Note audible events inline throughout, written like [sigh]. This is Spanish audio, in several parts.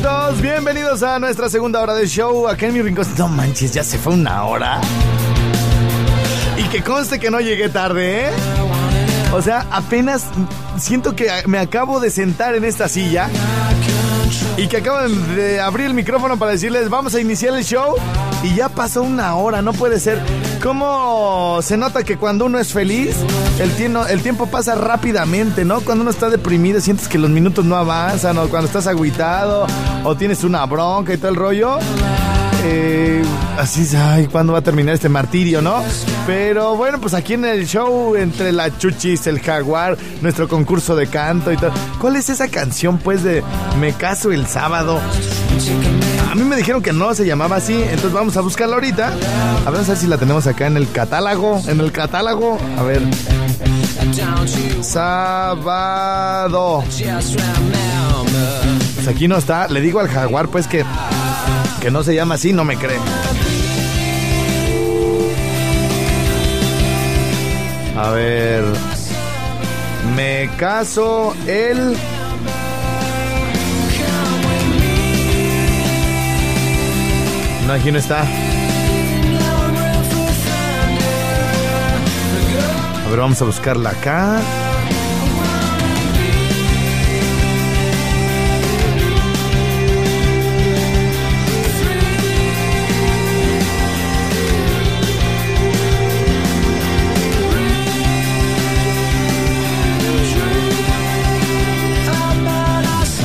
Vientos, bienvenidos a nuestra segunda hora de show. Acá en mi rincón. No manches, ya se fue una hora. Y que conste que no llegué tarde, ¿eh? O sea, apenas siento que me acabo de sentar en esta silla y que acaban de abrir el micrófono para decirles vamos a iniciar el show y ya pasó una hora, no puede ser. ¿Cómo se nota que cuando uno es feliz, el, tiempo, el tiempo pasa rápidamente, ¿no? Cuando uno está deprimido sientes que los minutos no avanzan o cuando estás agüitado o tienes una bronca y todo el rollo. Eh, así ay, ¿cuándo va a terminar este martirio, no? Pero bueno, pues aquí en el show, entre la chuchis, el jaguar, nuestro concurso de canto y todo. ¿Cuál es esa canción, pues, de Me caso el sábado? A mí me dijeron que no se llamaba así, entonces vamos a buscarla ahorita. A ver, a ver si la tenemos acá en el catálogo. En el catálogo, a ver. Sábado. Pues aquí no está. Le digo al jaguar, pues, que que no se llama así, no me cree. A ver. Me caso el. No, aquí no está. A ver, vamos a buscarla acá.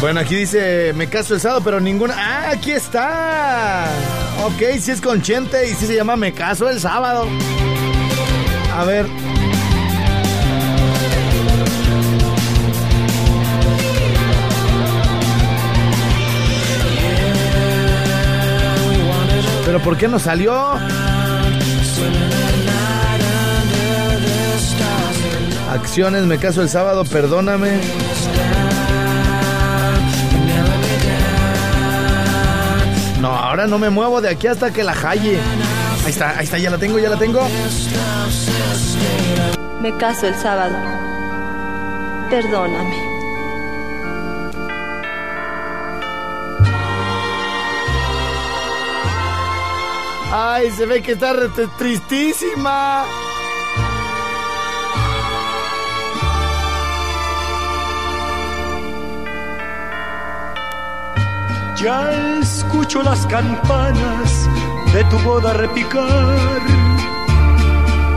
Bueno, aquí dice, me caso el sábado, pero ninguna... ¡Ah, aquí está! Ok, si es con Chente y si se llama Me caso el sábado. A ver. ¿Pero por qué no salió? Acciones, me caso el sábado, perdóname. Ahora no me muevo de aquí hasta que la halle. Ahí está, ahí está, ya la tengo, ya la tengo. Me caso el sábado. Perdóname. Ay, se ve que está tristísima. Escucho las campanas de tu boda repicar.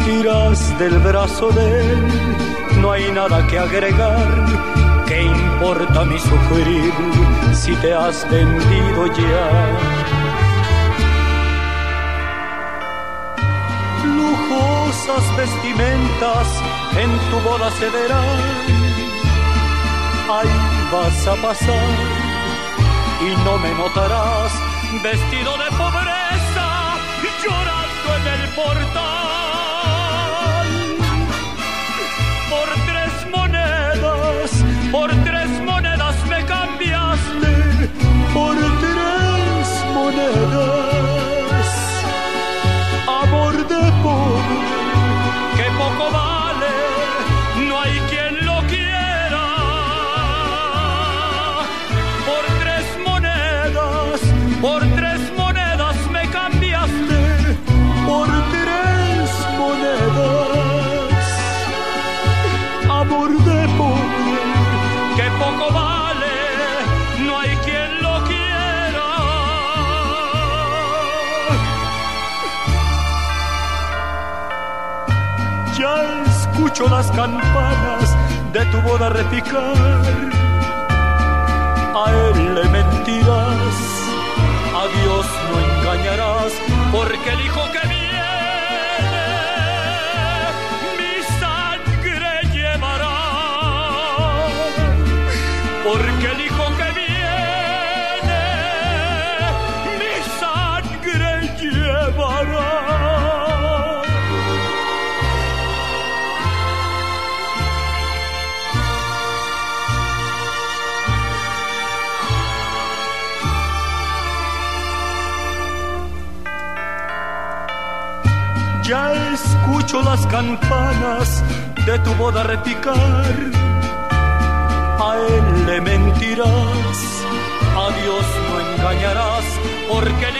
Tiras del brazo de él, no hay nada que agregar. ¿Qué importa mi sufrir si te has vendido ya? Lujosas vestimentas en tu boda se verán. Ahí vas a pasar y no me notarás vestido de pobreza llorando en el portal. Escucho las campanas de tu boda repicar. A él le mentirás, a Dios no engañarás, porque el hijo que viene mi sangre llevará. Porque el hijo escucho las campanas de tu boda repicar. A él le mentirás, a Dios no engañarás, porque el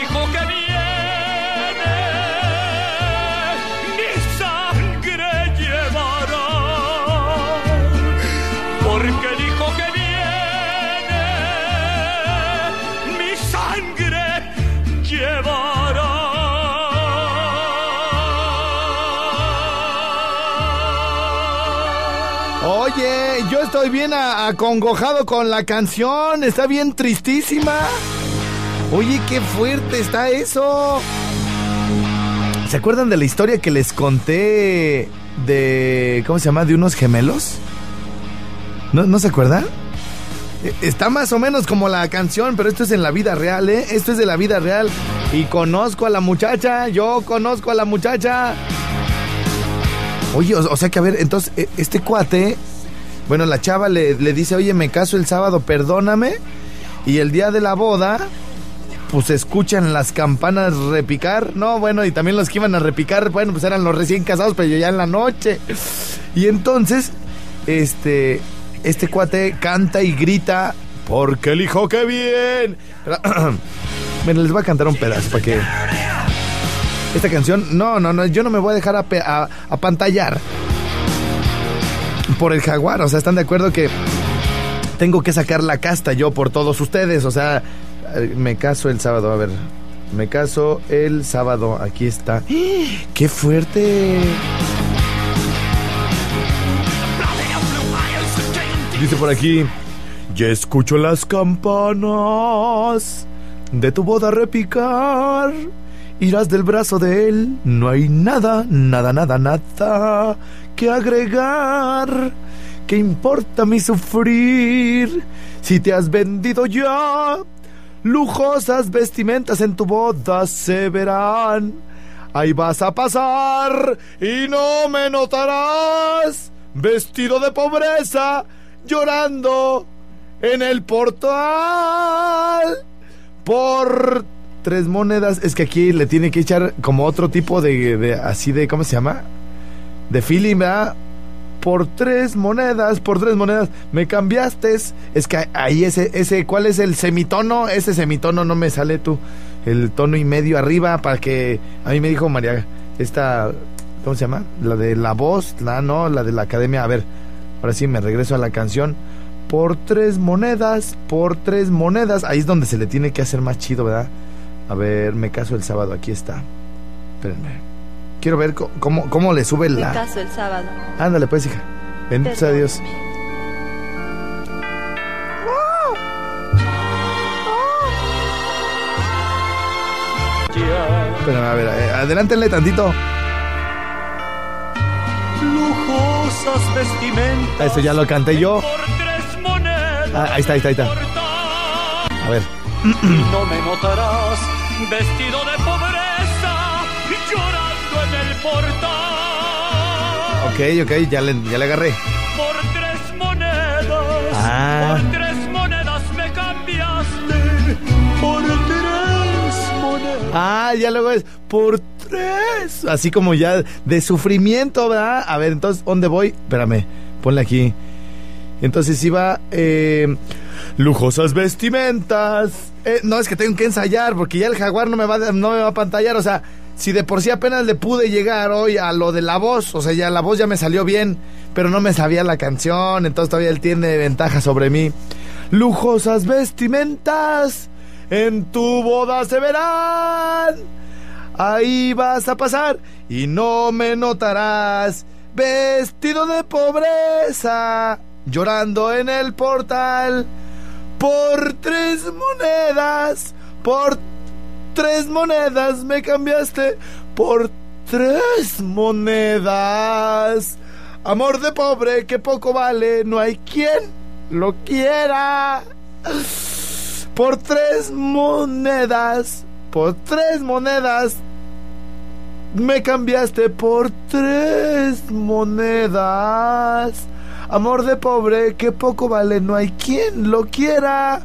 estoy bien acongojado con la canción, está bien tristísima. Oye, qué fuerte está eso. ¿Se acuerdan de la historia que les conté de... ¿Cómo se llama? De unos gemelos? ¿No, ¿no se acuerdan? Eh, Está más o menos como la canción, pero esto es en la vida real, ¿eh? Esto es de la vida real. Y conozco a la muchacha, yo conozco a la muchacha. Oye, o, sea que a ver, entonces, eh, este cuate, bueno, la chava le, le dice, oye, me caso el sábado, perdóname. Y el día de la boda, pues escuchan las campanas repicar. No, bueno, y también los que iban a repicar, bueno, pues eran los recién casados, pero ya en la noche. Y entonces, este, este cuate canta y grita, porque el hijo que bien. [coughs] Bueno, les voy a cantar un pedazo para que... Esta canción, no, no, no, yo no me voy a dejar a, a, a pantallar por el jaguar. O sea, ¿están de acuerdo que tengo que sacar la casta yo por todos ustedes? O sea, eh, me caso el sábado, a ver. Me caso el sábado, aquí está. ¡Qué fuerte! Dice por aquí, ya escucho las campanas de tu boda repicar. Irás del brazo de él, no hay nada, nada, nada, nada que agregar. ¿Qué importa mi sufrir si te has vendido ya? Lujosas vestimentas en tu boda se verán. Ahí vas a pasar y no me notarás. Vestido de pobreza, llorando en el portal. Por tres monedas. Es que aquí le tiene que echar como otro tipo de, de así de, ¿cómo se llama? De ¿verdad? Por tres monedas, por tres monedas, me cambiaste. Es que ahí ese, ese, ¿cuál es el semitono? Ese semitono no me sale tú. El tono y medio arriba para que... A mí me dijo María, esta, ¿cómo se llama? La de la voz, la no, la de la academia. A ver, ahora sí me regreso a la canción. Por tres monedas, por tres monedas. Ahí es donde se le tiene que hacer más chido, ¿verdad? A ver, me caso el sábado, aquí está. Espérenme. Quiero ver cómo, cómo le sube Me la... caso el sábado. Ándale pues, hija. Bendito sea Dios. Espérame, a ver, eh, adelántenle tantito. Lujosas vestimentas. Eso ya lo canté yo. Por tres monedas. Ah, ahí está, ahí está, ahí está. A ver. No me notarás vestido de pobreza Ok, ok, ya le, ya le agarré. Por tres monedas. Ah. Por tres monedas me cambiaste. Por tres monedas. Ah, ya luego es por tres. Así como ya de sufrimiento, ¿verdad? A ver, entonces, ¿dónde voy? Espérame, ponle aquí. Entonces iba eh, lujosas vestimentas. Eh, no, es que tengo que ensayar porque ya el jaguar no me va, no me va a pantallar. O sea, si de por sí apenas le pude llegar hoy a lo de la voz, o sea, ya la voz ya me salió bien, pero no me sabía la canción, entonces todavía él tiene ventaja sobre mí. Lujosas vestimentas en tu boda se verán. Ahí vas a pasar y no me notarás. vestido de pobreza, llorando en el portal. Por tres monedas, por tres monedas me cambiaste, por tres monedas. Amor de pobre que poco vale, no hay quien lo quiera. Por tres monedas, por tres monedas, me cambiaste por tres monedas. Amor de pobre que poco vale, no hay quien lo quiera.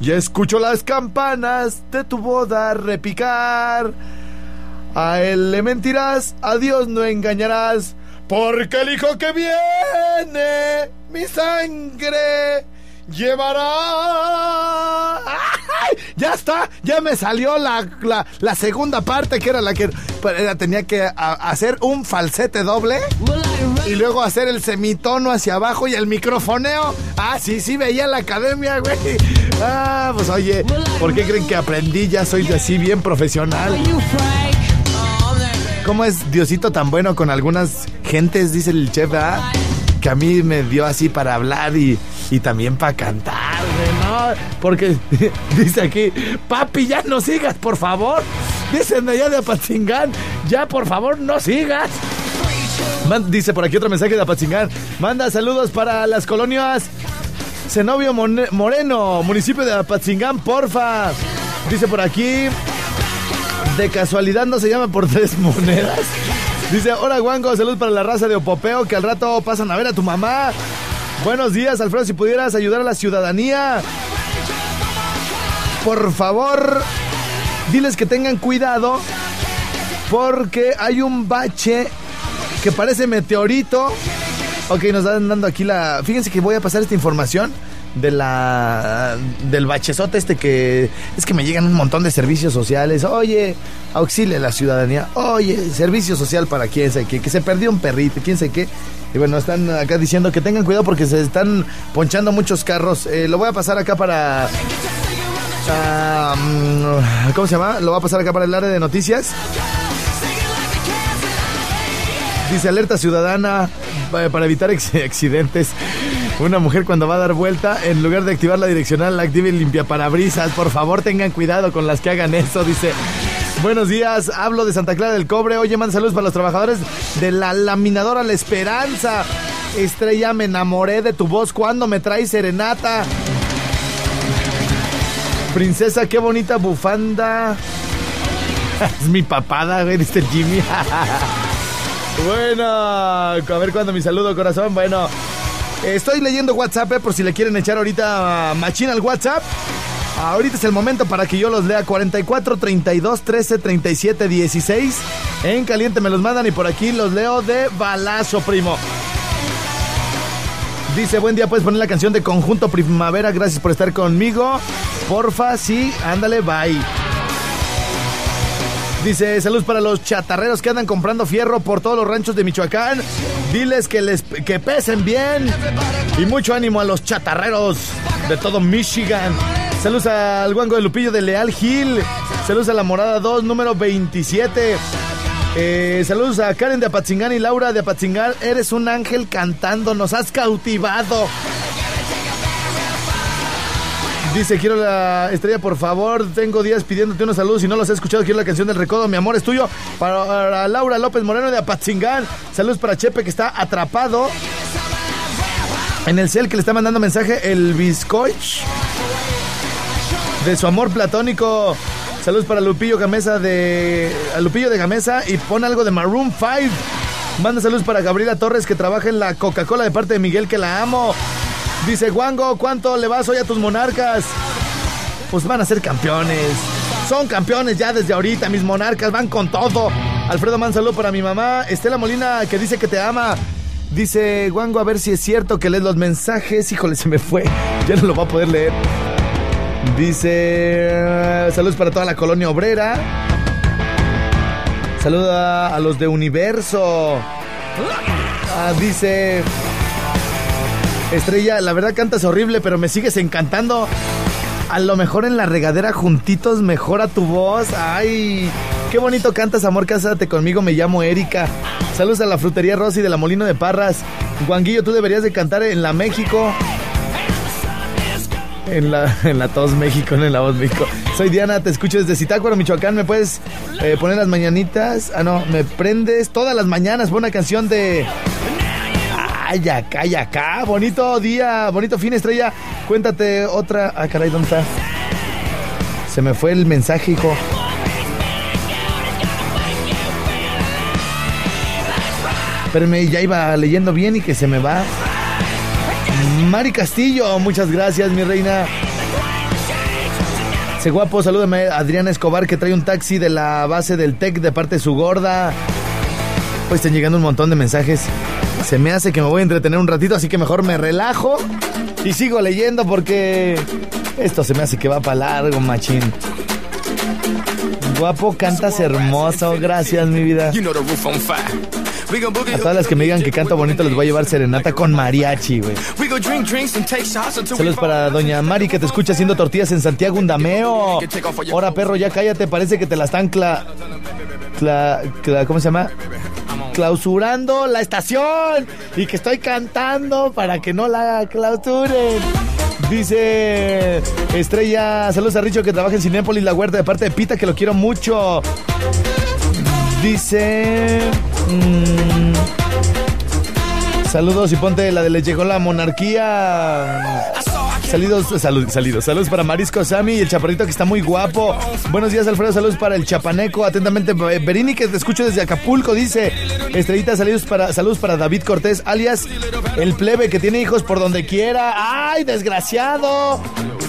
Ya escucho las campanas de tu boda repicar. A él le mentirás, a Dios no engañarás, porque el hijo que viene, mi sangre, llevará. Ya está, ya me salió la, la, segunda parte que era la que era, tenía que hacer un falsete doble y luego hacer el semitono hacia abajo y el microfoneo. Ah, sí, sí, veía la academia, güey. Ah, pues oye, ¿por qué creen que aprendí? Ya soy así bien profesional. ¿Cómo es Diosito tan bueno con algunas gentes? Dice el chef, ¿ah? que a mí me dio así para hablar y, y también para cantar, ¿no? Porque [laughs] dice aquí, papi, ya no sigas, por favor. Dicen allá de Apatzingán, ya por favor no sigas. Man, dice por aquí otro mensaje de Apatzingán. Manda saludos para las colonias Zenobio Moreno, municipio de Apatzingán, porfa. Dice por aquí, de casualidad no se llama por tres monedas. Dice, hola Guango, salud para la raza de Opopeo, que al rato pasan a ver a tu mamá. Buenos días, Alfredo, si pudieras ayudar a la ciudadanía. Por favor, diles que tengan cuidado porque hay un bache que parece meteorito. Ok, nos están dando aquí la... Fíjense que voy a pasar esta información de la del bachezote este que es que me llegan un montón de servicios sociales. Oye, auxilia la ciudadanía. Oye, servicio social para quién sé qué, que se perdió un perrito, quién sé qué. Y bueno, están acá diciendo que tengan cuidado porque se están ponchando muchos carros. Eh, lo voy a pasar acá para um, ¿Cómo se llama? Lo voy a pasar acá para el área de noticias. Dice alerta ciudadana eh, para evitar accidentes. Una mujer cuando va a dar vuelta, en lugar de activar la direccional, la active limpia parabrisas. Por favor, tengan cuidado con las que hagan eso, dice. Buenos días, hablo de Santa Clara del Cobre. Oye, manda saludos para los trabajadores de la laminadora La Esperanza. Estrella, me enamoré de tu voz cuando me traes serenata. Princesa, qué bonita bufanda. [laughs] es mi papada, güey, este Jimmy. [laughs] bueno, a ver cuándo mi saludo, corazón. Bueno, estoy leyendo WhatsApp eh, por si le quieren echar ahorita machina al WhatsApp. Ahorita es el momento para que yo los lea 44 32 13 37 16. En caliente me los mandan y por aquí los leo de balazo, primo. Dice, buen día, puedes poner la canción de Conjunto Primavera, gracias por estar conmigo. Porfa, sí, ándale, bye. Dice, saludos para los chatarreros que andan comprando fierro por todos los ranchos de Michoacán. Diles que les que pesen bien. Y mucho ánimo a los chatarreros de todo Michigan. Saludos al guango de Lupillo de Leal Hill. Saludos a la Morada 2, número 27. Eh, saludos a Karen de Apatzingán y Laura de Apatzingán. Eres un ángel cantando, nos has cautivado. Dice, quiero la estrella, por favor. Tengo días pidiéndote unos saludos y no los he escuchado. Quiero la canción del recodo. Mi amor es tuyo. Para Laura López Moreno de Apatzingán. Saludos para Chepe que está atrapado. En el cel que le está mandando mensaje el bizcoch. De su amor platónico. Saludos para Lupillo Gamesa de. Lupillo de Gamesa y pon algo de Maroon 5. Manda saludos para Gabriela Torres que trabaja en la Coca-Cola de parte de Miguel que la amo. Dice Wango, ¿cuánto le vas hoy a tus monarcas? Pues van a ser campeones. Son campeones ya desde ahorita, mis monarcas van con todo. Alfredo Man, saludo para mi mamá. Estela Molina, que dice que te ama. Dice Wango, a ver si es cierto que lees los mensajes. [laughs] Híjole, se me fue. Ya no lo va a poder leer. Dice, saludos para toda la colonia obrera. Saluda a los de Universo. Ah, dice, Estrella, la verdad cantas horrible, pero me sigues encantando. A lo mejor en la regadera juntitos mejora tu voz. Ay, Qué bonito cantas, amor, cásate conmigo, me llamo Erika. Saludos a la frutería Rosy de la Molino de Parras. Guanguillo, tú deberías de cantar en la México. En la, en la Tos México, no en la Voz México. Soy Diana, te escucho desde Zitácuaro, Michoacán. ¿Me puedes eh, poner las mañanitas? Ah, no, me prendes todas las mañanas. Una canción de. Acá, ay, acá. Bonito día, bonito fin, estrella. Cuéntate otra. Ah, caray, ¿dónde está? Se me fue el mensaje, hijo. Espérenme, ya iba leyendo bien y que se me va. Mari Castillo, muchas gracias, mi reina. Se guapo, salúdame Adriana Escobar que trae un taxi de la base del TEC de parte de su gorda. Pues están llegando un montón de mensajes. Se me hace que me voy a entretener un ratito, así que mejor me relajo y sigo leyendo porque esto se me hace que va para largo, machín. Guapo, cantas hermoso. Gracias, mi vida. A todas las que me digan que canto bonito les voy a llevar serenata con mariachi, güey. Saludos para doña Mari que te escucha haciendo tortillas en Santiago Undameo. Ahora, perro, ya cállate, parece que te la están cla... cla... cla ¿Cómo se llama? Clausurando la estación y que estoy cantando para que no la clausuren. Dice Estrella, saludos a Richo que trabaja en Cinépolis La Huerta de parte de Pita que lo quiero mucho. Dice... Mm, saludos y ponte la de Le llegó la monarquía. Saludos, saludos, saludos, saludos para Marisco Sami y el chaparrito que está muy guapo. Buenos días, Alfredo. Saludos para el chapaneco. Atentamente, Berini, que te escucho desde Acapulco, dice. Estrellita, saludos para, saludos para David Cortés, alias el plebe que tiene hijos por donde quiera. ¡Ay, desgraciado!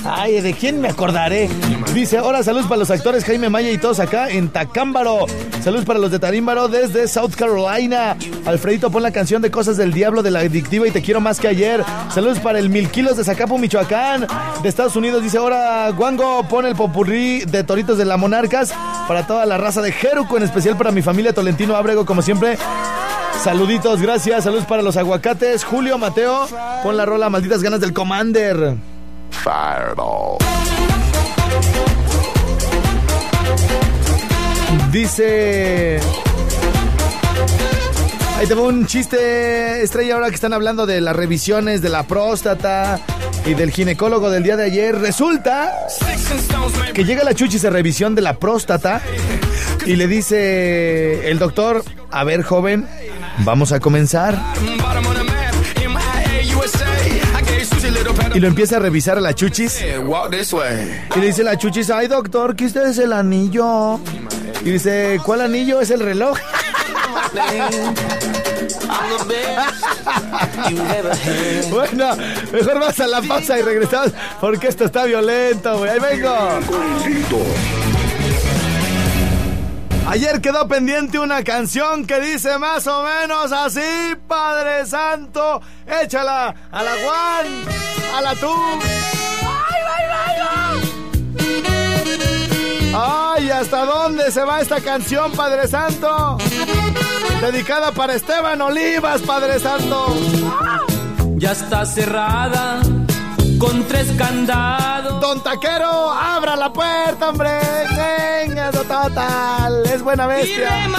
Ay, ¿de quién me acordaré? Dice, ahora saludos para los actores Jaime Maya y todos acá en Tacámbaro. Saludos para los de Tarímbaro desde South Carolina. Alfredito, pon la canción de Cosas del Diablo de la Adictiva y te quiero más que ayer. Saludos para el Mil Kilos de Zacapu, Michoacán. De Estados Unidos dice, ahora Guango, pon el popurrí de Toritos de la Monarcas. Para toda la raza de Jeruco, en especial para mi familia Tolentino Abrego, como siempre. Saluditos, gracias. Saludos para los aguacates. Julio, Mateo, pon la rola Malditas Ganas del Commander. Fireball. Dice. Ahí tengo un chiste, estrella, ahora que están hablando de las revisiones de la próstata y del ginecólogo del día de ayer. Resulta que llega la chuchis de revisión de la próstata y le dice el doctor: A ver, joven, vamos a comenzar. Y lo empieza a revisar a la chuchis. Y le dice la chuchis, ay doctor, que usted es el anillo. Y dice, ¿cuál anillo? Es el reloj. [laughs] bueno, mejor vas a la pausa y regresamos porque esto está violento, güey. Ahí vengo. Ayer quedó pendiente una canción que dice más o menos así, Padre Santo, échala a la Juan, a la tú. ¡Ay, ay, ay, ay! ¿hasta dónde se va esta canción, Padre Santo? Dedicada para Esteban Olivas, Padre Santo. Ya está cerrada con tres candados. Don Taquero, abra la puerta, hombre. Venga, total. Es buena bestia. Y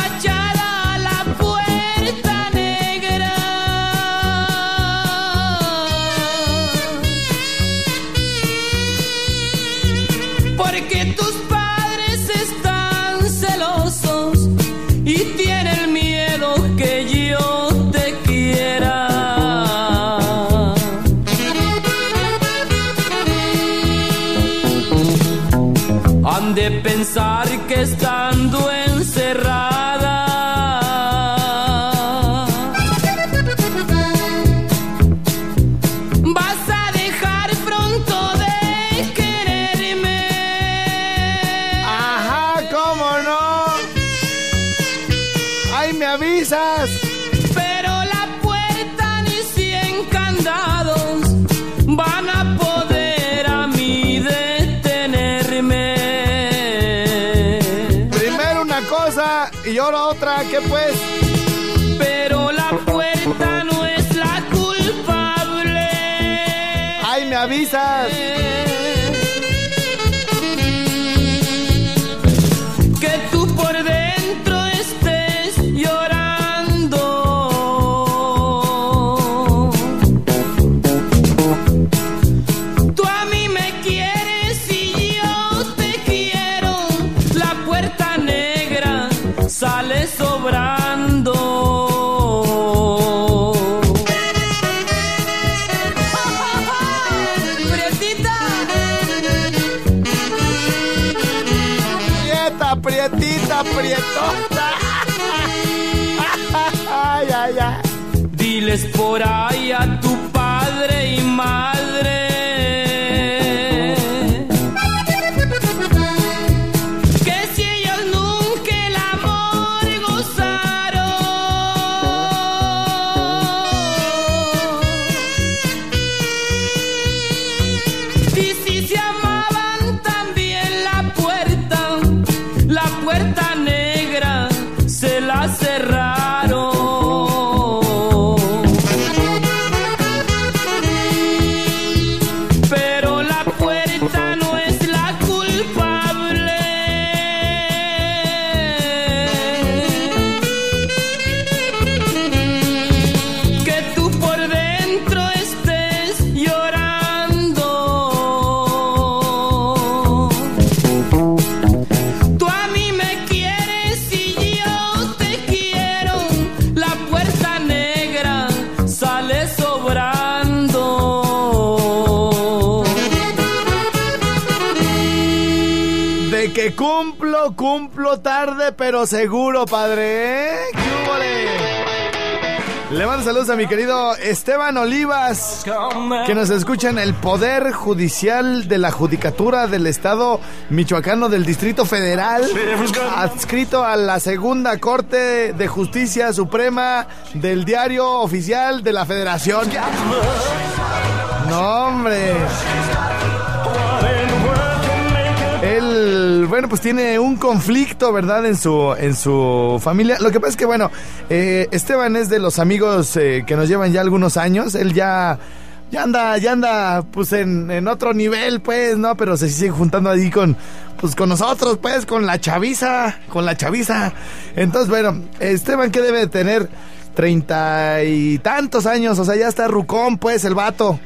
Diles que cumplo, cumplo tarde, pero seguro, padre. ¿eh? ¿Qué? Le mando saludos a mi querido Esteban Olivas, que nos escucha en el Poder Judicial de la Judicatura del Estado Michoacano del Distrito Federal, adscrito a la Segunda Corte de Justicia Suprema del Diario Oficial de la Federación. No, hombre. Bueno, pues tiene un conflicto, ¿verdad? En su, en su familia. Lo que pasa es que, bueno, eh, Esteban es de los amigos eh, que nos llevan ya algunos años. Él ya, ya anda, ya anda, pues en, en otro nivel, pues, ¿no? Pero se sigue juntando ahí con, pues con nosotros, pues, con la chaviza, con la chaviza. Entonces, bueno, Esteban, ¿qué debe de tener? Treinta y tantos años, o sea, ya está rucón, pues, el vato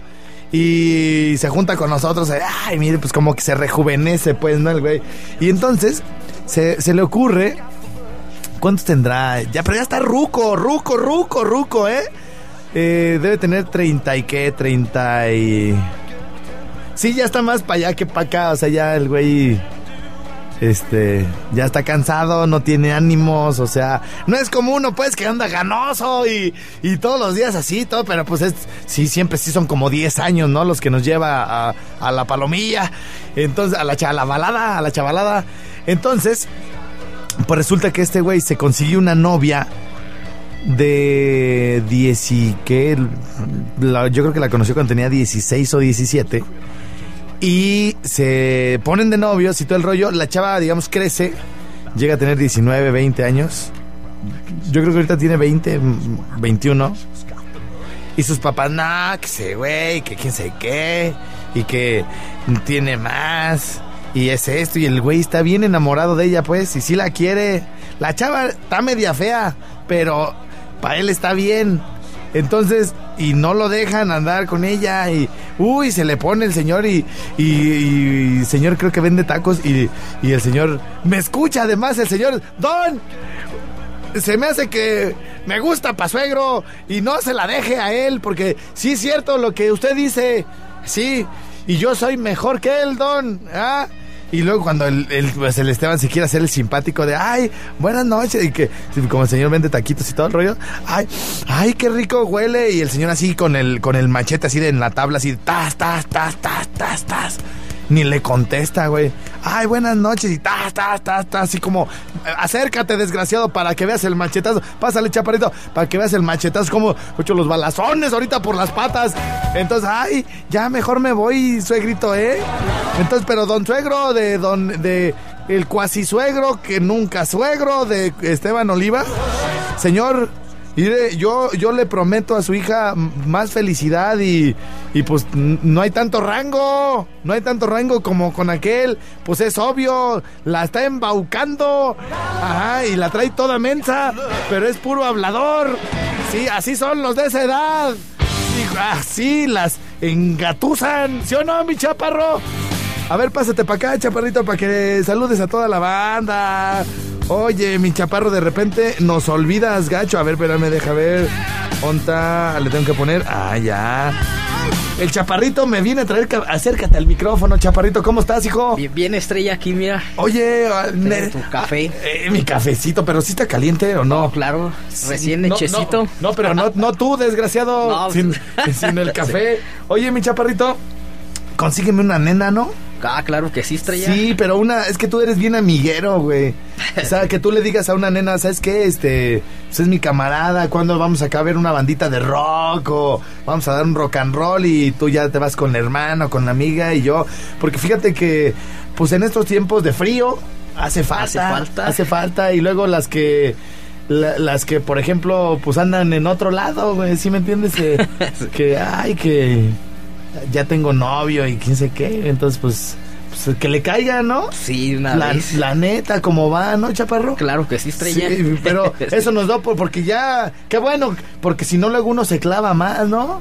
y se junta con nosotros. Ay, mire, pues como que se rejuvenece, pues, ¿no? El güey. Y entonces se, se le ocurre. ¿Cuántos tendrá? Ya, pero ya está ruco, ruco, ruco, ruco, ¿eh? Eh, debe tener 30 y qué, 30 y... Sí, ya está más para allá que para acá, o sea, ya el güey... Este, ya está cansado, no tiene ánimos, o sea, no es como uno, pues, que anda ganoso y, y todos los días así, todo, pero pues es, sí, siempre sí son como 10 años, ¿no? Los que nos lleva a, a la palomilla, entonces, a la chalabalada, a la chavalada. Entonces, pues resulta que este güey se consiguió una novia de 10 y que yo creo que la conoció cuando tenía 16 o 17 y se ponen de novios y todo el rollo. La chava, digamos, crece, llega a tener 19, 20 años. Yo creo que ahorita tiene 20, 21. Y sus papás, nah, que sé, güey, que quién sé qué, y que tiene más, y es esto, y el güey está bien enamorado de ella, pues, y sí la quiere. La chava está media fea, pero para él está bien. Entonces, y no lo dejan andar con ella y, uy, se le pone el señor y, y, y el señor creo que vende tacos y, y el señor me escucha además, el señor, don, se me hace que me gusta pa' suegro y no se la deje a él porque sí es cierto lo que usted dice, sí, y yo soy mejor que él, don, ¿ah? Y luego cuando el, el, pues el Esteban se quiere hacer el simpático de, ay, buenas noches, y que como el señor vende taquitos y todo el rollo, ay, ay, qué rico huele, y el señor así con el, con el machete así de en la tabla, así, tas, tas, tas, tas, tas, tas. Ni le contesta, güey. Ay, buenas noches. Y tas, tas, tas, tas. Así como, acércate, desgraciado, para que veas el machetazo. Pásale, chaparrito, para que veas el machetazo. Como, ocho los balazones ahorita por las patas. Entonces, ay, ya mejor me voy, suegrito, ¿eh? Entonces, pero don suegro de don, de el cuasi suegro, que nunca suegro de Esteban Oliva. Señor, Mire, yo, yo le prometo a su hija más felicidad y, y pues no hay tanto rango, no hay tanto rango como con aquel, pues es obvio, la está embaucando, ajá, y la trae toda mensa, pero es puro hablador, sí, así son los de esa edad, así las engatusan, ¿sí o no, mi chaparro? A ver, pásate para acá, chaparrito, para que saludes a toda la banda. Oye, mi chaparro, de repente nos olvidas, gacho. A ver, pero me deja ver. Onta, le tengo que poner. Ah, ya. El chaparrito me viene a traer. Acércate al micrófono, chaparrito. ¿Cómo estás, hijo? Bien, bien estrella aquí, mira. Oye, ah, tu café. Eh, mi cafecito, pero sí está caliente o no? No, claro. Recién hechecito. No, pero no, no tú, desgraciado. [laughs] No. sin, sin el café. [laughs] Oye, mi chaparrito, consígueme una nena, ¿no? Ah, claro que sí, estrella. Sí, pero una, es que tú eres bien amiguero, güey. O sea, que tú le digas a una nena, ¿sabes qué? Este, pues es mi camarada, ¿cuándo vamos acá a ver una bandita de rock? O vamos a dar un rock and roll y tú ya te vas con el hermano, con la amiga y yo. Porque fíjate que, pues en estos tiempos de frío, hace falta. Hace falta. Hace falta. Y luego las que la- las que, por ejemplo, pues andan en otro lado, güey, ¿sí me entiendes? Que, [laughs] que, ay, que ya tengo novio y quién sé qué, entonces, pues, pues, que le caiga, ¿no? Sí, una La, vez. la neta, como va, ¿no, chaparro? Claro que sí, estrella. Sí, pero [laughs] eso nos da por, porque ya, qué bueno, porque si no luego uno se clava más, ¿no?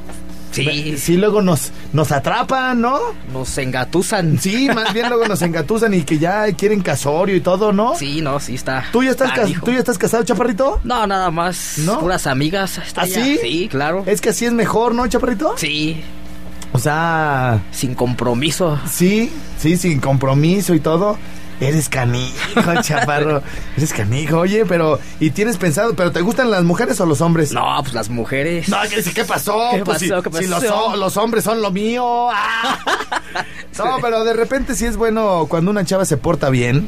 Sí, Sí, luego nos, nos atrapan, ¿no? nos engatusan. Sí, más bien luego nos engatusan y que ya quieren casorio y todo, ¿no? Sí, no, sí está. ¿Tú ya estás, canijo. ¿tú ya estás casado, chaparrito? No, nada más. ¿No? Puras amigas. ¿Así? Sí, claro. Es que así es mejor, ¿no, chaparrito? Sí, O sea, sin compromiso. sí, sí, sin compromiso y todo. Eres canijo, [laughs] chaparro. Eres canijo. Oye, pero, ¿y tienes pensado, pero te gustan las mujeres o los hombres? No, pues las mujeres. No, ¿qué, pasó? ¿Qué Pues pasó? si, ¿Qué si los, pasó? ho- los hombres son lo mío. ¡Ah! [laughs] No, pero de repente sí es bueno cuando una chava se porta bien.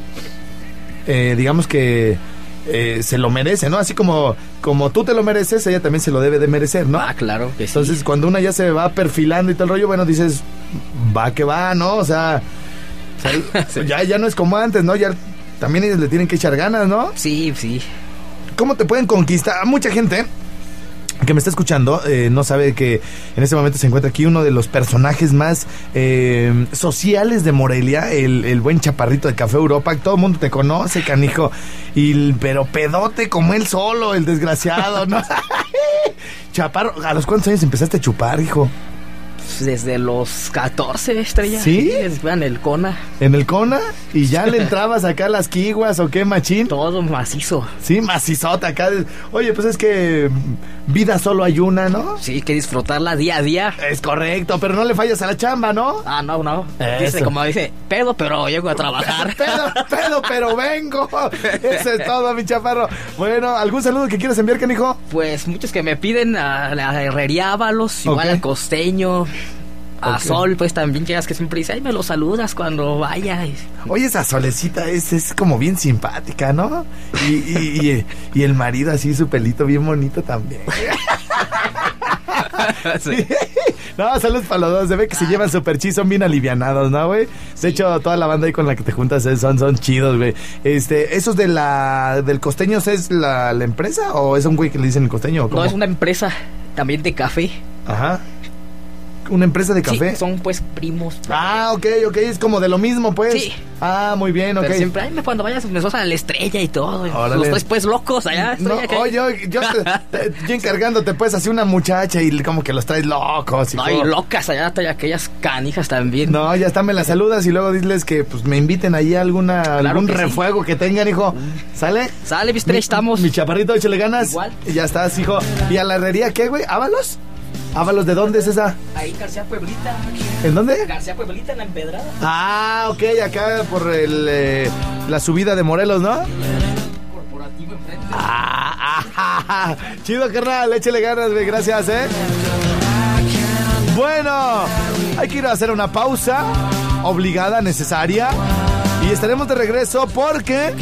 eh, digamos que eh, se lo merece, ¿no? Así como, como tú te lo mereces, ella también se lo debe de merecer, ¿no? Ah, claro que sí. Entonces, cuando una ya se va perfilando y todo el rollo, bueno, dices, va que va, ¿no? O sea, o sea, [laughs] ya, ya no es como antes, ¿no? Ya también ellos le tienen que echar ganas, ¿no? Sí, sí. ¿Cómo te pueden conquistar? Mucha gente que me está escuchando eh, no sabe que en este momento se encuentra aquí uno de los personajes más eh, sociales de Morelia, el, buen chaparrito de Café Europa. Todo el mundo te conoce, canijo. Y, pero pedote como él solo, el desgraciado, ¿no? [laughs] Chaparro, ¿a los cuántos años empezaste a chupar, hijo? Desde los 14, estrella. ¿Sí? En el Cona. ¿En el Cona? ¿Y ya le entrabas acá a las quiguas o qué, machín? Todo macizo. Sí, macizota acá. Oye, pues es que vida solo hay una, ¿no? Sí, que disfrutarla día a día. Es correcto, pero no le fallas a la chamba, ¿no? Ah, no, no. Eso. Dice, como dice, pedo, pero llego a trabajar. [laughs] Pedo, pedo, pero vengo. [laughs] Eso es todo, mi chaparro. Bueno, ¿algún saludo que quieras enviar, canijo? Pues muchos que me piden a la Herrería Ábalos, igual Ok. al Costeño, a. Sol, pues también llegas que siempre dice, ay, me lo saludas cuando vaya. Y- Oye, esa solecita es, es como bien simpática, ¿no? Y, y, y- y el marido así, su pelito bien bonito también. [laughs] [laughs] No, saludos para los dos. Se ve que se llevan súper chidos, son bien alivianados, ¿no, güey? De hecho, toda la banda ahí con la que te juntas son, son chidos, güey. Este, ¿esos de la, del costeño es la, la empresa o es un güey que le dicen el costeño? o No, cómo? es una empresa también de café. Ajá. ¿Una empresa de café? Sí, son pues primos. Ah, ok, ok, es como de lo mismo, pues. Sí. Ah, muy bien, ok. Pero siempre, ay, cuando vayas, me a la estrella y todo. y Órale. Los tres pues locos allá. No, oye, yo, yo te, te- [laughs] yo encargándote, pues, así una muchacha y como que los traes locos. No, hijo. y locas allá, hay aquellas canijas también. No, ya está, me las saludas y luego diles que pues me inviten ahí a alguna, algún que sí. refuego que tengan, hijo. ¿Sale? Sale, mi estrella, Mi- estamos. Mi chaparrito, échale ganas. Igual. Y ya estás, hijo. ¿Y a la herrería qué, güey? ¿Ábalos? ¿Ábalos de dónde es esa? Ahí, García Pueblita. ¿En dónde? García Pueblita en la empedrada. Ah, ok, acá por el, eh, la subida de Morelos, ¿no? Corporativo enfrente. Ah, ah, ah, chido, carnal, échale ganas, güey, gracias, ¿eh? Bueno, hay que ir a hacer una pausa obligada, necesaria. Y estaremos de regreso porque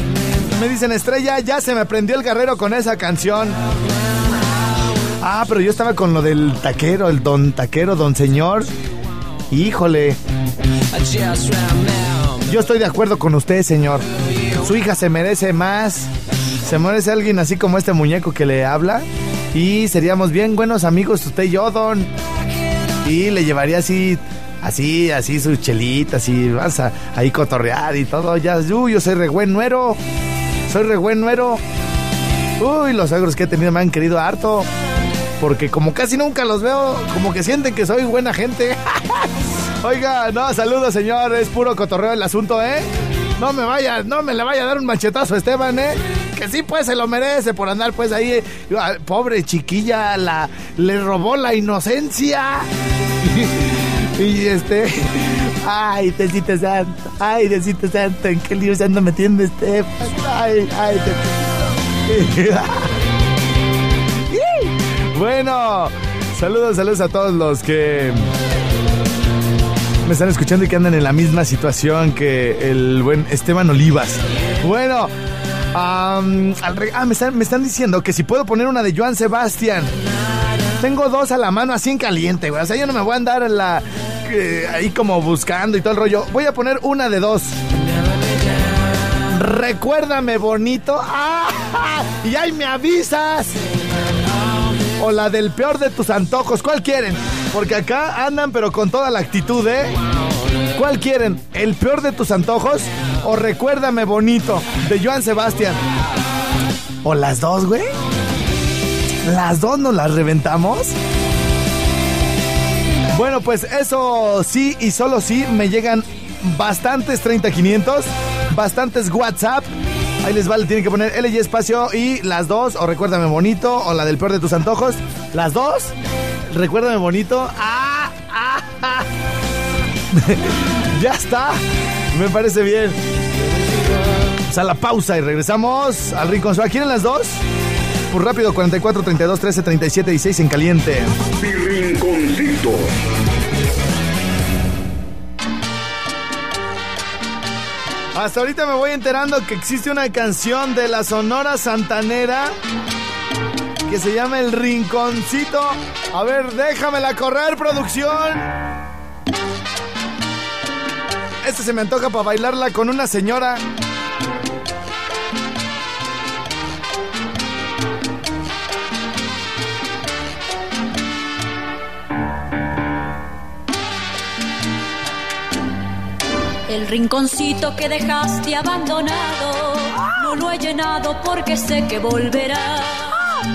me dicen estrella, ya se me prendió el guerrero con esa canción. Ah, pero yo estaba con lo del taquero, el don taquero, don señor. Híjole. Yo estoy de acuerdo con usted, señor. Su hija se merece más. Se merece alguien así como este muñeco que le habla. Y seríamos bien buenos amigos, usted y yo, don. Y le llevaría así, así, así sus chelitas y vas a ahí cotorrear y todo. Ya, uy, yo soy re buen nuero. Soy re buen nuero. Uy, los suegros que he tenido me han querido harto. Porque como casi nunca los veo, como que sienten que soy buena gente. [laughs] Oiga, no, saludos señor, es puro cotorreo el asunto, ¿eh? No me vaya, no me le vaya a dar un machetazo a Esteban, ¿eh? Que sí, pues se lo merece por andar, pues ahí. eh, Pobre chiquilla, la, le robó la inocencia. [laughs] y este. Ay, Tecito Santo, ay, Tecito Santo, ¿en qué lío se anda metiendo Esteban? Ay, ay, Tecito. [laughs] Bueno, saludos, saludos a todos los que me están escuchando y que andan en la misma situación que el buen Esteban Olivas. Bueno, ah, me, están, diciendo que si puedo poner una de Joan Sebastián. Tengo dos a la mano así en caliente, güey. O sea, yo no me voy a andar la, ahí como buscando y todo el rollo. Voy a poner una de dos. Recuérdame bonito. ¡Ah! [laughs] Y ahí me avisas. O la del peor de tus antojos. ¿Cuál quieren? Porque acá andan pero con toda la actitud, ¿eh? ¿Cuál quieren? ¿El peor de tus antojos? ¿O recuérdame bonito? De Joan Sebastián. ¿O las dos, güey? ¿Las dos nos las reventamos? Bueno, pues eso sí y solo sí me llegan bastantes 30500, bastantes WhatsApp. Ahí les vale, tienen que poner L y espacio y las dos, o recuérdame bonito, o la del peor de tus antojos. Las dos, recuérdame bonito. ¡Ah! ¡Ah! ah. [laughs] ya está, me parece bien. Pues a la pausa y regresamos al rincón. ¿Quieren las dos? Pues rápido, 44, 32, 13, 37, 16 en caliente. Mi rinconcito. Hasta ahorita me voy enterando que existe una canción de la Sonora Santanera que se llama El Rinconcito. A ver, déjamela correr, producción. Este se me antoja para bailarla con una señora. El rinconcito que dejaste abandonado no lo he llenado porque sé que volverá.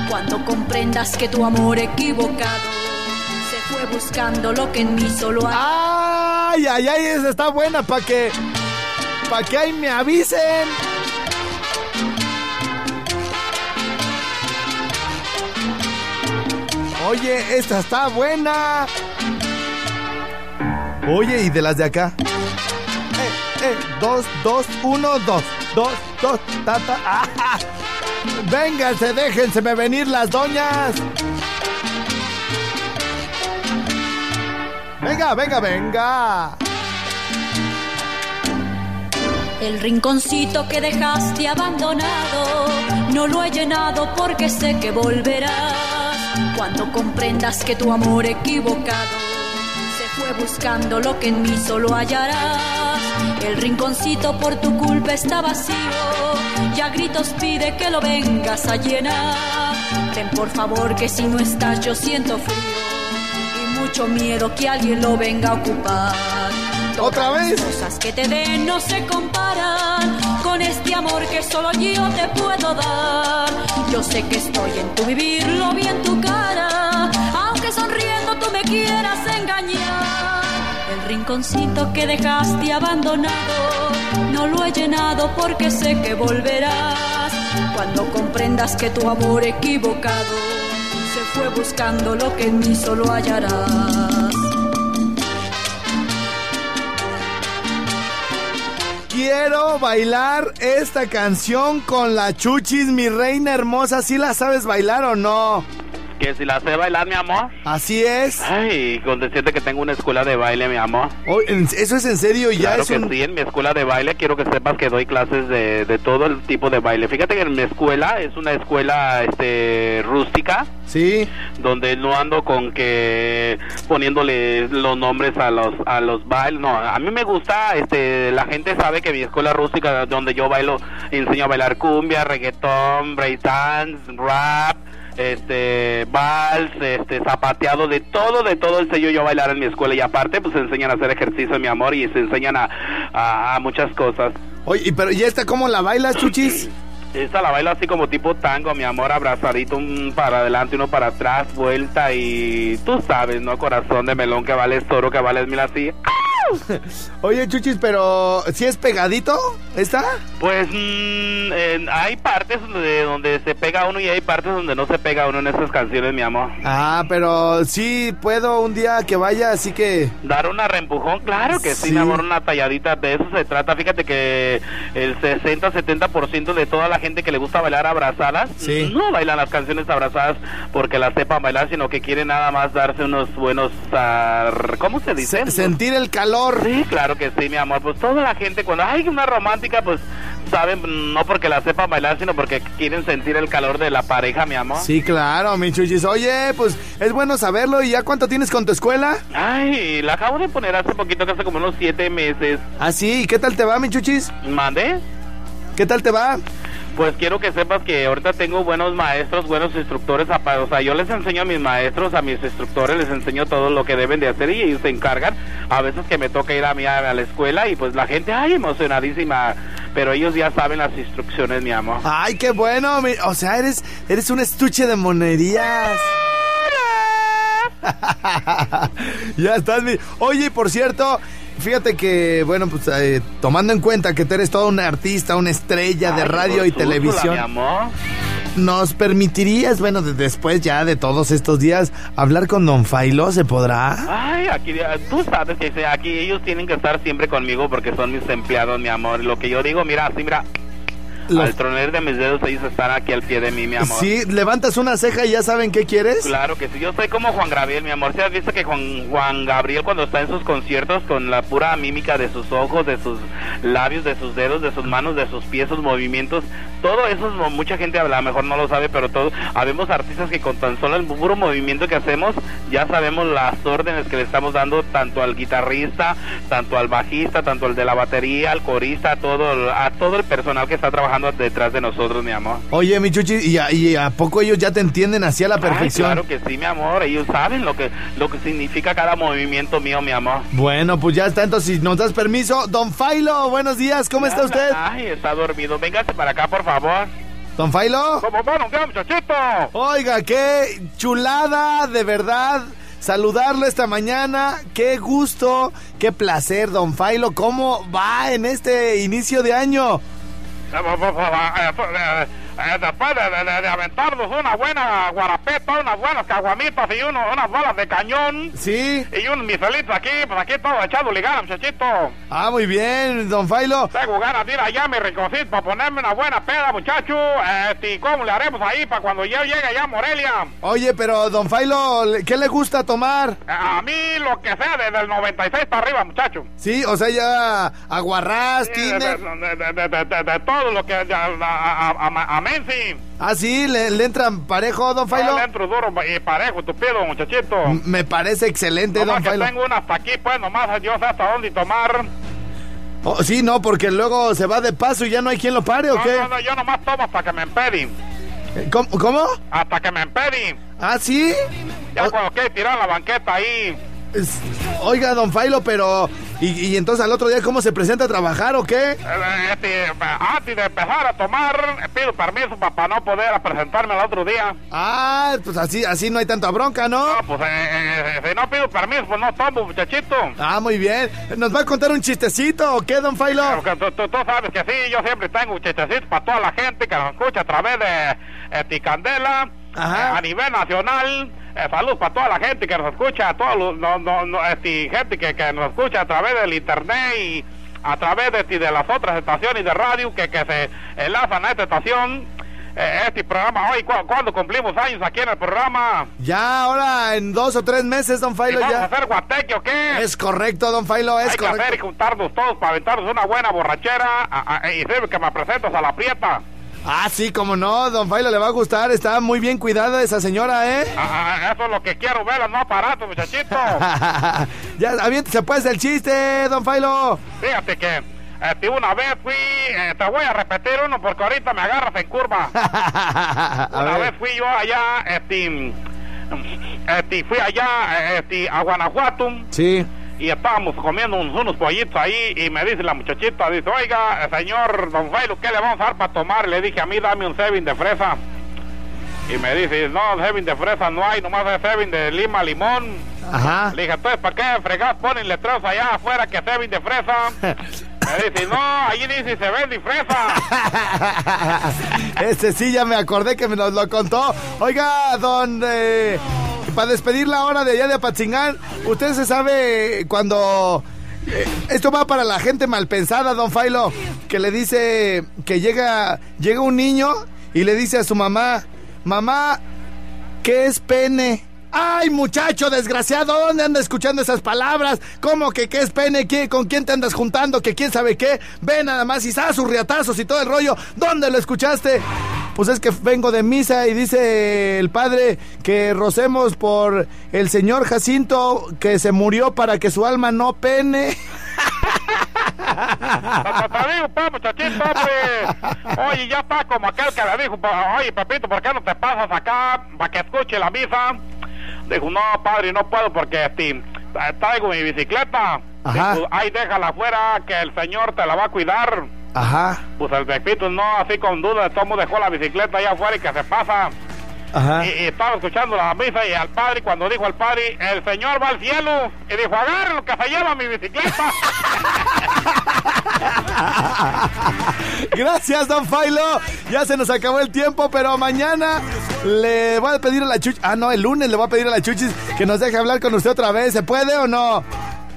Cuando comprendas que tu amor equivocado se fue buscando lo que en mí solo hay. Ay, ay, ay, esa está buena para que. para que ahí me avisen. Oye, esta está buena. Oye, y de las de acá. Eh, eh, dos, dos, uno, dos. Dos, dos, tata. ¡Ah! Vénganse, déjenseme venir las doñas. Venga, venga, venga. El rinconcito que dejaste abandonado no lo he llenado porque sé que volverás. Cuando comprendas que tu amor equivocado se fue buscando lo que en mí solo hallarás. El rinconcito por tu culpa está vacío y a gritos pide que lo vengas a llenar. Ven por favor que si no estás yo siento frío y mucho miedo que alguien lo venga a ocupar. ¿Otra vez? Las cosas que te den no se comparan con este amor que solo yo te puedo dar. Yo sé que estoy en tu vivir, lo vi en tu cara, aunque sonriendo tú me quieras engañar. Rinconcito que dejaste abandonado no lo he llenado porque sé que volverás. Cuando comprendas que tu amor equivocado se fue buscando lo que en mí solo hallarás. Quiero bailar esta canción con la chuchis, mi reina hermosa. ¿Sí la sabes bailar o no? Que si la sé bailar, mi amor. Así es. Ay, con decirte que tengo una escuela de baile, mi amor. Oh, ¿en- ¿Eso es en serio? ¿Ya claro es que un... sí, en mi escuela de baile quiero que sepas que doy clases de, de todo el tipo de baile. Fíjate que en mi escuela es una escuela este rústica. Sí. Donde no ando con que poniéndole los nombres a los a los bailes. No, a mí me gusta, este, la gente sabe que mi escuela rústica donde yo bailo, enseño a bailar cumbia, reggaetón, breakdance, rap, este, vals, este, zapateado, de todo, de todo enseño yo a bailar en mi escuela y aparte pues enseñan a hacer ejercicio, mi amor, y se enseñan a, a, a muchas cosas. Oye, ¿y pero ¿y esta cómo la bailas, chuchis? Esta la bailo así como tipo tango, mi amor, abrazadito, un para adelante, uno para atrás, vuelta y tú sabes, ¿no? Corazón de melón que vales toro, que vales mil así. [laughs] Oye, Chuchis, pero ¿sí es pegadito esta? Pues mm, en- hay partes de donde se pega uno y hay partes donde no se pega uno en esas canciones, mi amor. Ah, pero sí puedo un día que vaya, así que... Dar una reempujón, claro que sí, Sí. mi amor, una talladita, de eso se trata. Fíjate que el 60-70% de toda la gente que le gusta bailar abrazadas, Sí. no bailan las canciones abrazadas porque las sepan bailar, sino que quieren nada más darse unos buenos, ah, ¿cómo se dice? se- sentir el calor. Sí, claro que sí, mi amor. Pues toda la gente, cuando hay una romántica, pues saben, no porque la sepan bailar, sino porque quieren sentir el calor de la pareja, mi amor. Sí, claro, mi Chuchis. Oye, pues es bueno saberlo. ¿Y ya cuánto tienes con tu escuela? Ay, la acabo de poner hace poquito, que hace como unos siete meses. Ah, sí. ¿Y qué tal te va, mi Chuchis? ¿Mande? ¿Qué tal te va? Pues quiero que sepas que ahorita tengo buenos maestros, buenos instructores. O sea, yo les enseño a mis maestros, a mis instructores, les enseño todo lo que deben de hacer y ellos se encargan. A veces que me toca ir a mí a, la escuela y pues la gente, ay, emocionadísima. Pero ellos ya saben las instrucciones, mi amor. Ay, qué bueno. mi- O sea, eres, eres un estuche de monerías. [laughs] ya estás, mi. Oye, y por cierto, fíjate que, bueno, pues eh, tomando en cuenta que tú eres toda una artista, una estrella de Ay, radio y televisión, mi amor. ¿nos permitirías, bueno, de- después ya de todos estos días, hablar con Don Failo? ¿Se podrá? Ay, aquí, tú sabes que aquí ellos tienen que estar siempre conmigo porque son mis empleados, mi amor. Lo que yo digo, mira, así, mira, Los- al troner de mis dedos, ellos están aquí al pie de mí, mi amor. Sí, levantas una ceja y ya saben qué quieres. Claro que sí, yo soy como Juan Gabriel, mi amor. ¿Se has visto que Juan, Juan Gabriel cuando está en sus conciertos con la pura mímica de sus ojos, de sus labios, de sus dedos, de sus manos, de sus pies, sus movimientos, todo eso es- mucha gente a lo mejor no lo sabe, pero todo, habemos artistas que con tan solo el puro movimiento que hacemos ya sabemos las órdenes que le estamos dando tanto al guitarrista, tanto al bajista, tanto al de la batería, al corista, a todo, a todo el personal que está trabajando detrás de nosotros, mi amor. Oye, mi Chuchi, ¿y a, y a poco ellos ya te entienden así a la perfección? Ay, claro que sí, mi amor. Ellos saben lo que lo que significa cada movimiento mío, mi amor. Bueno, pues ya está, entonces si nos das permiso, Don Failo, buenos días, ¿cómo está usted? Ay, está dormido. Véngase para acá, por favor. Don Failo. ¿Cómo un día, muchachito? Oiga, qué chulada, de verdad. Saludarlo esta mañana, qué gusto, qué placer, don Failo. ¿Cómo va en este inicio de año? 哎不不不不哎呀不来 Eh, Después de, de- de aventarnos una buena guarapeta, unas buenas caguamitas y uno- unas balas de cañón Sí. y unos miselitos aquí, pues aquí todo echado ligado, muchachito. Ah, muy bien, don Failo. Tengo ganas de ir allá mi rinconcito para ponerme una buena peda, muchacho. Este, ¿y ¿Cómo le haremos ahí para cuando yo llegue allá a Morelia? Oye, pero don Failo, ¿qué le gusta tomar? A mí lo que sea, desde el 96 para arriba, muchacho. Sí, o sea, ya aguarrás, Sí, de, de- de- de- de- de- de todo lo que... A- a Menzi. Ah, sí, le, le entran parejo, don Yo Failo. le entro duro y parejo, tupido, muchachito. M- Me parece excelente, Nomás don que Failo. tengo una hasta aquí, pues, nomás sé hasta dónde tomar. Oh, sí, no, porque luego se va de paso y ya no hay quien lo pare, ¿o No, qué? no, no, yo nomás tomo hasta que me empedi. Eh, ¿Cómo? cómo? Hasta que me empedi. Ah, sí. Ya O- cuando quiere tirar la banqueta ahí. Es- Oiga, don Failo, pero... ¿y, y entonces al otro día cómo se presenta a trabajar o qué? Eh, Este, antes de empezar a tomar, eh, pido permiso para no poder presentarme el otro día. Ah, pues así, así no hay tanta bronca, ¿no? No, pues eh, eh, si no pido permiso, pues no tomo, muchachito. Ah, muy bien. ¿Nos va a contar un chistecito o qué, don Failo? Tú, tú- tú sabes que sí, yo siempre tengo chistecitos para toda la gente que nos escucha a través de eh, Ticandela, eh, a nivel nacional. Eh, salud para toda la gente que nos escucha, a todos los, no, no, no, este, gente que, que nos escucha a través del internet y a través de, de las otras estaciones de radio que, que se enlazan a esta estación. Eh, este programa hoy, cu- cuando cumplimos años aquí en el programa? Ya, ahora en dos o tres meses, don ¿Y Failo, ¿Vamos a ya. hacer guateque o qué? Es correcto, don Failo, es Hay que hacer y correcto. juntarnos todos para aventarnos una buena borrachera a- a- y sirve que me presentas a la prieta. Ah, sí, como no, don Failo le va a gustar. Está muy bien cuidada esa señora, ¿eh? Ah, ah, eso es lo que quiero ver, no aparato, muchachito. [laughs] ya, aviéntese pues el chiste, don Failo. Fíjate que este, una vez fui, eh, te voy a repetir uno porque ahorita me agarras en curva. [laughs] Una ver. vez fui yo allá, este, este, fui allá este, a Guanajuato Sí. Y estábamos comiendo unos, pollitos ahí y me dice la muchachita, dice, oiga, señor Don Failo, ¿qué le vamos a dar para tomar? Le dije, a mí dame un Sevin de fresa. Y me dice, no, Heaven de fresa no hay, nomás es Heaven de lima, limón. Ajá. Le dije, entonces, ¿para qué fregas ponen letreros allá afuera que Heaven de fresa? [laughs] Me dice, no, allí dice se vende fresa. [laughs] Este sí, ya me acordé que me nos lo contó. Oiga, don... eh, para despedir la hora de allá de Apatzingán, usted se sabe cuando... eh, esto va para la gente mal pensada, don Failo, que le dice que llega, llega un niño y le dice a su mamá, mamá, ¿qué es pene? ¡Ay, muchacho desgraciado! ¿Dónde anda escuchando esas palabras? ¿Cómo que qué es pene? ¿Qué, ¿Con quién te andas juntando? ¿Que quién sabe qué? Ve nada más y sus riatazos y todo el rollo. ¿Dónde lo escuchaste? Pues es que vengo de misa y dice el padre que rocemos por el señor Jacinto que se murió para que su alma no pene. [laughs] Te digo, pa, muchachito, hombre. Oye, ya está como aquel que le dijo, oye, papito, ¿por qué no te pasas acá para que escuche la misa? Dijo, no, padre, no puedo porque este, traigo mi bicicleta. Ajá. Dijo, ay, déjala afuera, que el señor te la va a cuidar. Ajá, Pues el Pepito no, así con duda, todo dejó la bicicleta allá afuera y que se pasa. Ajá. Y, y estaba escuchando la misa y al padre, cuando dijo al padre, el señor va al cielo, y dijo, agárralo que se lleva mi bicicleta. [laughs] Gracias, don Failo. Ya se nos acabó el tiempo, pero mañana le voy a pedir a la Chuchis. Ah, no, el lunes le voy a pedir a la Chuchis que nos deje hablar con usted otra vez. ¿Se puede o no?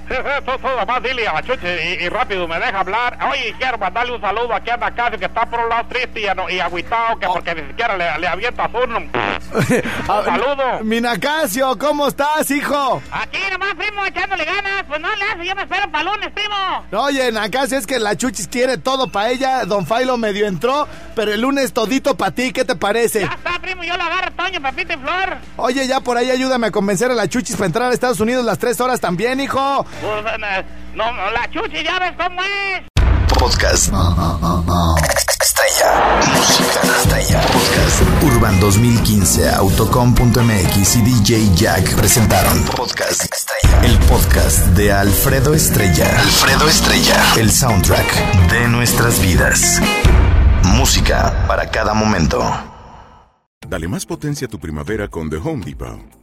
Sí, sí, tú, tú, dile a la chuchi y, y rápido me deja hablar. Oye, quiero mandarle un saludo aquí a Nacasio que está por un lado triste y, y agüitado que porque ni siquiera le, le avientas uno. [laughs] Un saludo. Minacasio, ¿cómo estás, hijo? Aquí nomás, primo, echándole ganas. Pues no le hace, yo me espero para lunes, primo. Oye, Nacasio, es que la Chuchis quiere todo para ella. Don Failo medio entró, pero el lunes todito para ti. ¿Qué te parece? Ya está, primo, yo lo agarro, Toño, Pepito y Flor. Oye, ya por ahí ayúdame a convencer a la Chuchis para entrar a Estados Unidos las tres horas también, hijo. Pues, no, no, la chuchi, ya ves cómo es. Podcast. Estrella. Música estrella. Podcast. Urban 2015, Autocom.mx y DJ Jack presentaron Podcast Estrella. El podcast de Alfredo Estrella. Alfredo Estrella. El soundtrack de nuestras vidas. Música para cada momento. Dale más potencia a tu primavera con The Home Depot.